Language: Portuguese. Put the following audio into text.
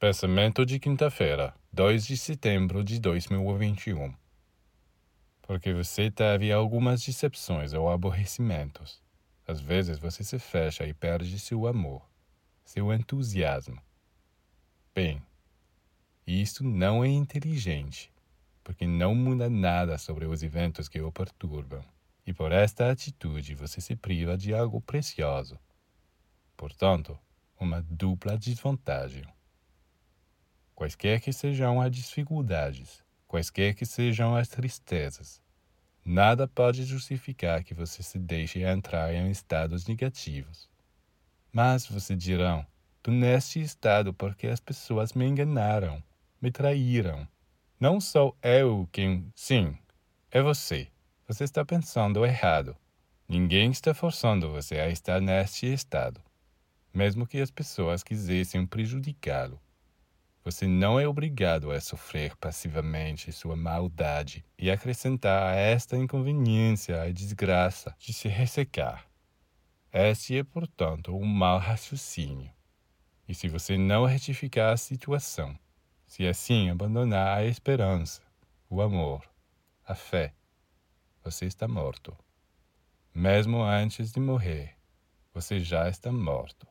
Pensamento de quinta-feira, 2 de setembro de 2021. Porque você teve algumas decepções ou aborrecimentos. Às vezes você se fecha e perde seu amor, seu entusiasmo. Bem, isso não é inteligente, porque não muda nada sobre os eventos que o perturbam. E por esta atitude você se priva de algo precioso. Portanto, uma dupla desvantagem. Quaisquer que sejam as dificuldades, quaisquer que sejam as tristezas, nada pode justificar que você se deixe entrar em estados negativos. Mas você dirão, tu neste estado porque as pessoas me enganaram, me traíram. Não sou eu quem. Sim, é você. Você está pensando errado. Ninguém está forçando você a estar neste estado, mesmo que as pessoas quisessem prejudicá-lo. Você não é obrigado a sofrer passivamente sua maldade e acrescentar a esta inconveniência a desgraça de se ressecar. Este é, portanto, um mau raciocínio. E se você não retificar a situação, se assim abandonar a esperança, o amor, a fé, você está morto. Mesmo antes de morrer, você já está morto.